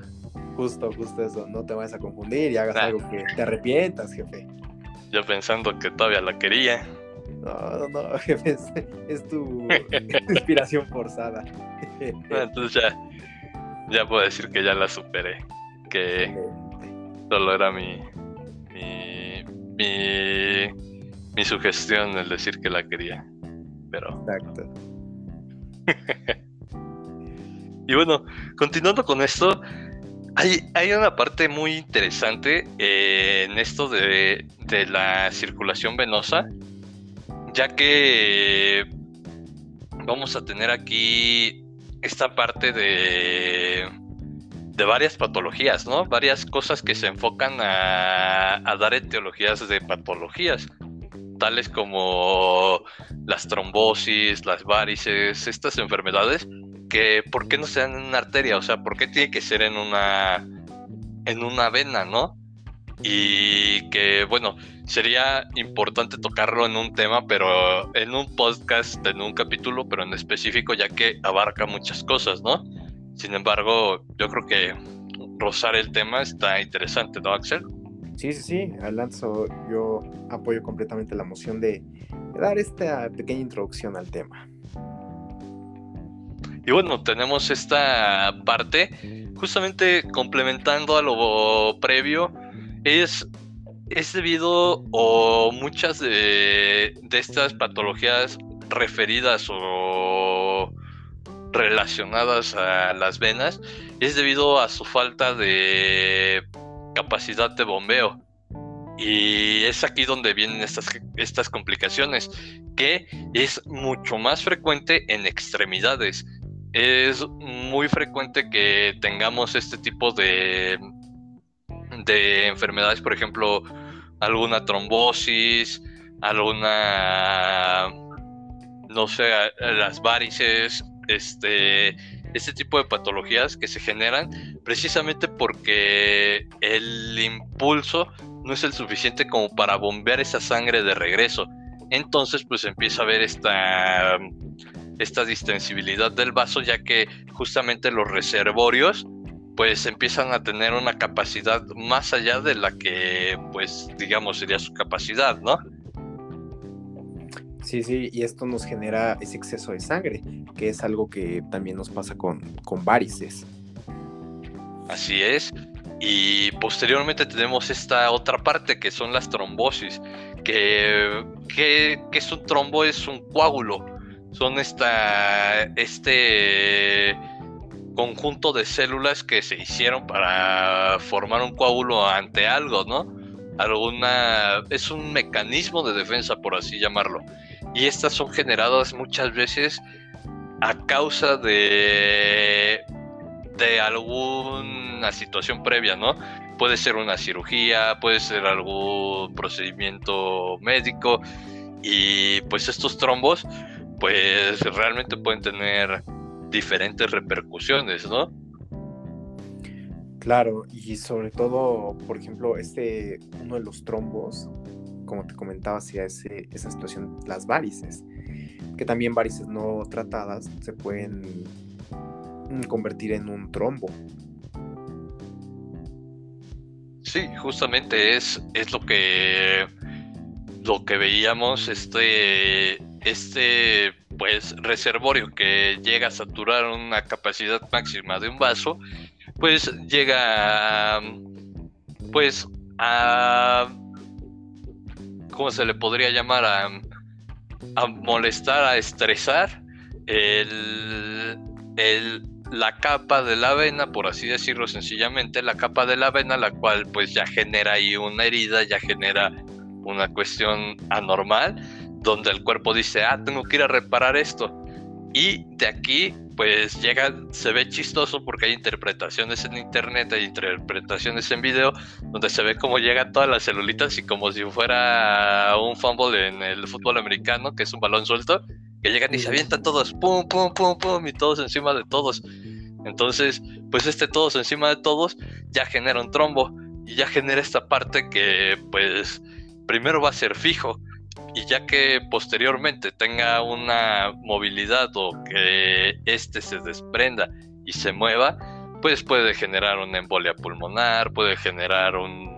Justo, justo eso. No te vayas a confundir y hagas algo que te arrepientas, jefe. Yo pensando que todavía la quería. No, no, no, <laughs> jefe, es, tu <laughs> inspiración forzada. Entonces ya, ya puedo decir que ya la superé. Que solo era mi, mi, mi, sugestión el decir que la quería. Pero. Exacto. <laughs> y bueno, continuando con esto, hay, hay una parte muy interesante eh, en esto de, de la circulación venosa ya que vamos a tener aquí esta parte de, de varias patologías, ¿no? Varias cosas que se enfocan a, dar etiologías de patologías, tales como las trombosis, las varices, estas enfermedades, que ¿por qué no se dan en una arteria? O sea, ¿por qué tiene que ser en una, en una vena, ¿no? Y que, bueno, sería importante tocarlo en un tema, pero en un podcast, en un capítulo, pero en específico, ya que abarca muchas cosas, ¿no? Sin embargo, yo creo que rozar el tema está interesante, ¿no, Axel? Sí, sí, sí, Alonso, yo apoyo completamente la moción de, dar esta pequeña introducción al tema. Y bueno, tenemos esta parte, justamente complementando a lo previo, es es debido o muchas de, estas patologías referidas o relacionadas a las venas es debido a su falta de capacidad de bombeo. Y es aquí donde vienen estas, estas complicaciones, que es mucho más frecuente en extremidades. Es muy frecuente que tengamos este tipo de, de enfermedades, por ejemplo, alguna trombosis, alguna, no sé, las varices, este, este tipo de patologías que se generan precisamente porque el impulso no es el suficiente como para bombear esa sangre de regreso. Entonces, pues empieza a haber esta, esta distensibilidad del vaso, ya que justamente los reservorios pues empiezan a tener una capacidad más allá de la que, pues, digamos, sería su capacidad, ¿no? Sí, sí, y esto nos genera ese exceso de sangre, que es algo que también nos pasa con, con varices. Así es. Y posteriormente tenemos esta otra parte que son las trombosis, que, que, que es un trombo, es un coágulo. Son esta, este conjunto de células que se hicieron para formar un coágulo ante algo, ¿no? Alguna es un mecanismo de defensa por así llamarlo. Y estas son generadas muchas veces a causa de de alguna situación previa, ¿no? Puede ser una cirugía, puede ser algún procedimiento médico y pues estos trombos pues realmente pueden tener diferentes repercusiones, ¿no? Claro, y sobre todo, por ejemplo, este, uno de los trombos, como te comentaba, hacía ese, esa situación, las varices, que también varices no tratadas se pueden convertir en un trombo. Sí, justamente es, es lo que lo que veíamos este este pues reservorio que llega a saturar una capacidad máxima de un vaso, pues llega a, pues a ¿cómo se le podría llamar? A, molestar, a estresar el, el, la capa de la vena, por así decirlo sencillamente, la capa de la vena, la cual pues ya genera ahí una herida, ya genera una cuestión anormal, donde el cuerpo dice, ah, tengo que ir a reparar esto. Y de aquí, pues llega, se ve chistoso porque hay interpretaciones en internet, hay interpretaciones en video, donde se ve cómo llegan todas las celulitas y como si fuera un fumble en el fútbol americano, que es un balón suelto, que llegan y se avientan todos, pum, pum, pum, pum, y todos encima de todos. Entonces, pues este todos encima de todos ya genera un trombo y ya genera esta parte que, pues, primero va a ser fijo y ya que posteriormente tenga una movilidad o que este se desprenda y se mueva, pues puede generar una embolia pulmonar, puede generar un,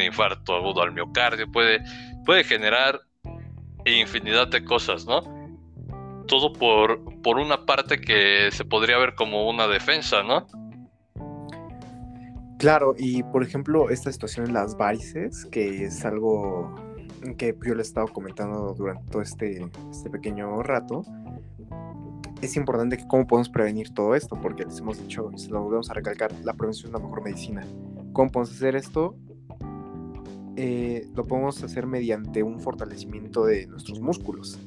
infarto agudo al miocardio, puede, puede generar infinidad de cosas, ¿no? Todo por, por una parte que se podría ver como una defensa, ¿no? Claro, y por ejemplo, esta situación en las varices, que es algo que yo le he estado comentando durante todo este, este pequeño rato, es importante que cómo podemos prevenir todo esto, porque les hemos dicho, y se lo volvemos a recalcar, la prevención es la mejor medicina. ¿Cómo podemos hacer esto? Eh, lo podemos hacer mediante un fortalecimiento de nuestros músculos.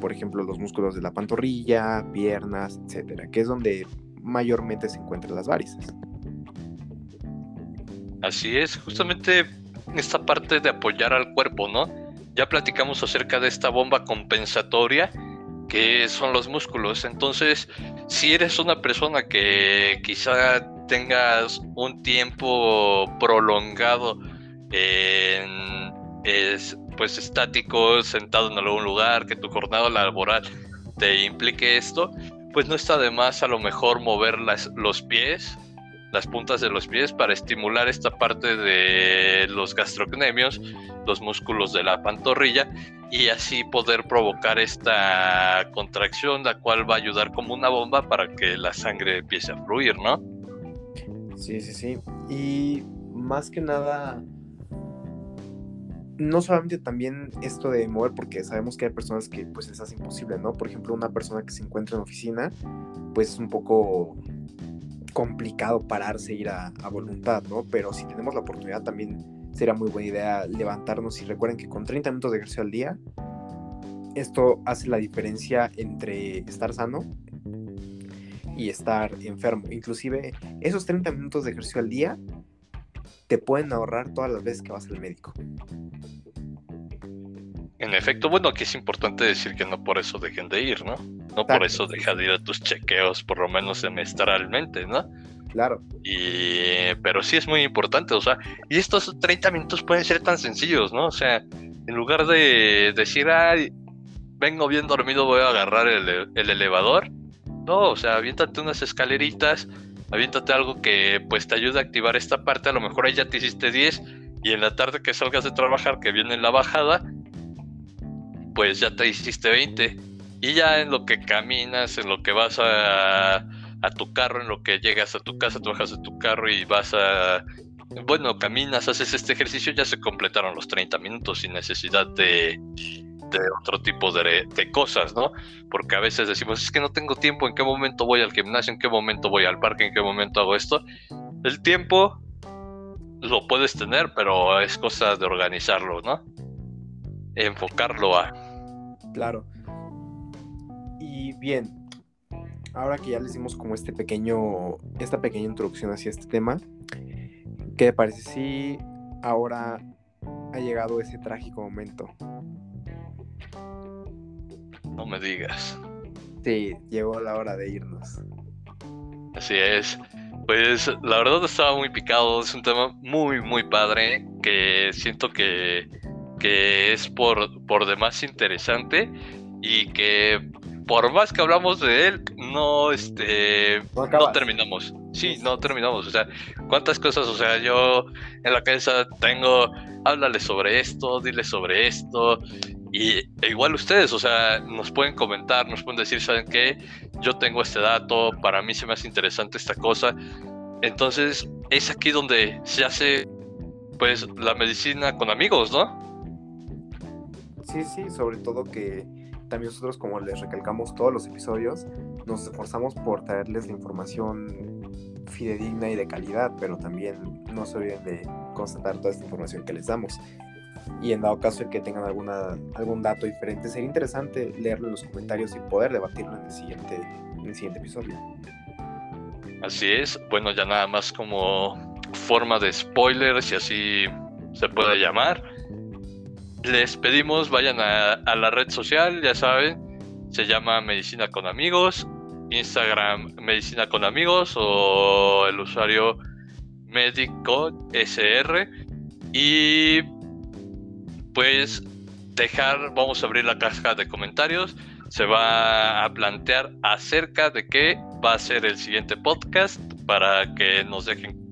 Por ejemplo, los músculos de la pantorrilla, piernas, etcétera, que es donde mayormente se encuentran las varices. Así es, justamente esta parte de apoyar al cuerpo, ¿no? Ya platicamos acerca de esta bomba compensatoria que son los músculos. Entonces, si eres una persona que quizá tengas un tiempo prolongado en, es, pues estático, sentado en algún lugar, que tu jornada laboral te implique esto, pues no está de más a lo mejor mover las, los pies las puntas de los pies para estimular esta parte de los gastrocnemios, los músculos de la pantorrilla y así poder provocar esta contracción, la cual va a ayudar como una bomba para que la sangre empiece a fluir, ¿no? Sí, sí, sí. Y más que nada, no solamente también esto de mover, porque sabemos que hay personas que pues les hace imposible, ¿no? Por ejemplo, una persona que se encuentra en oficina, pues es un poco complicado pararse, ir a, voluntad, ¿no? Pero si tenemos la oportunidad también sería muy buena idea levantarnos y recuerden que con 30 minutos de ejercicio al día, esto hace la diferencia entre estar sano y estar enfermo. Inclusive esos 30 minutos de ejercicio al día te pueden ahorrar todas las veces que vas al médico. En efecto, bueno, aquí es importante decir que no por eso dejen de ir, ¿no? No por eso deja de ir a tus chequeos, por lo menos semestralmente, ¿no? Claro. Y, pero sí es muy importante, o sea, y estos 30 minutos pueden ser tan sencillos, ¿no? O sea, en lugar de decir, ay, vengo bien dormido, voy a agarrar el, el elevador. No, o sea, aviéntate unas escaleritas, aviéntate algo que pues te ayude a activar esta parte, a lo mejor ahí ya te hiciste 10 y en la tarde que salgas de trabajar, que viene la bajada, pues ya te hiciste 20. Y ya en lo que caminas, en lo que vas a, tu carro, en lo que llegas a tu casa, tú bajas de tu carro y vas a... Bueno, caminas, haces este ejercicio, ya se completaron los 30 minutos sin necesidad de, de otro tipo de, de, cosas, ¿no? Porque a veces decimos, es que no tengo tiempo, ¿en qué momento voy al gimnasio? ¿En qué momento voy al parque? ¿En qué momento hago esto? El tiempo lo puedes tener, pero es cosa de organizarlo, ¿no? enfocarlo a. Claro. Y bien, ahora que ya les dimos como este pequeño, esta pequeña introducción hacia este tema, ¿qué te parece si ahora ha llegado ese trágico momento? No me digas. Sí, llegó la hora de irnos. Así es. Pues la verdad estaba muy picado, es un tema muy, muy padre que siento que que es por, por demás interesante y que por más que hablamos de él, no, este, no, terminamos. Sí, no terminamos. O sea, cuántas cosas, o sea, yo en la cabeza tengo, háblale sobre esto, dile sobre esto. Y e igual ustedes, o sea, nos pueden comentar, nos pueden decir, ¿saben qué? Yo tengo este dato, para mí se me hace interesante esta cosa. Entonces, es aquí donde se hace, pues, la medicina con amigos, ¿no? Sí, sí, sobre todo que también nosotros, como les recalcamos todos los episodios, nos esforzamos por traerles la información fidedigna y de calidad, pero también no se olviden de constatar toda esta información que les damos. Y en dado caso de que tengan alguna, algún dato diferente, sería interesante leerlo en los comentarios y poder debatirlo en el siguiente, en el siguiente episodio. Así es, bueno, ya nada más como forma de spoiler, si así se puede llamar. Les pedimos, vayan a, la red social, ya saben, se llama Medicina con Amigos, Instagram Medicina con Amigos o el usuario Médico SR. Y pues dejar, vamos a abrir la caja de comentarios. Se va a plantear acerca de qué va a ser el siguiente podcast para que nos dejen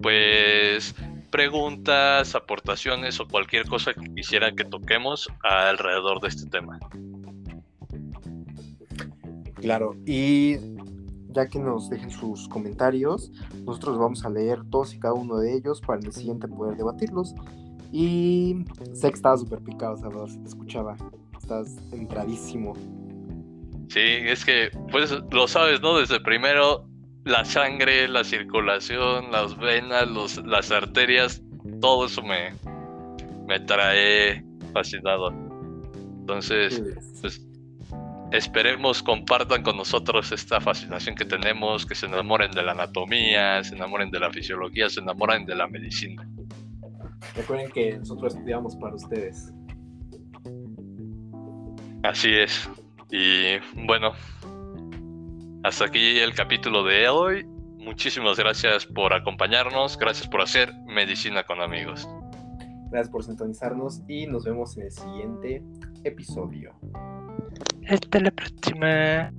pues preguntas, aportaciones o cualquier cosa que quisieran que toquemos alrededor de este tema. Claro, y ya que nos dejen sus comentarios, nosotros vamos a leer todos y cada uno de ellos para el siguiente poder debatirlos. Y sé que estabas súper picado, Salvador, se te escuchaba. Estás entradísimo. Sí, es que, pues lo sabes, ¿no? Desde primero, la sangre, la circulación, las venas, los, las arterias, todo eso me, me trae fascinado. Entonces, pues esperemos compartan con nosotros esta fascinación que tenemos, que se enamoren de la anatomía, se enamoren de la fisiología, se enamoren de la medicina. Recuerden que nosotros estudiamos para ustedes. Así es. Y bueno, hasta aquí el capítulo de hoy. Muchísimas gracias por acompañarnos, gracias por hacer medicina con amigos. Gracias por sintonizarnos y nos vemos en el siguiente episodio. Hasta la próxima.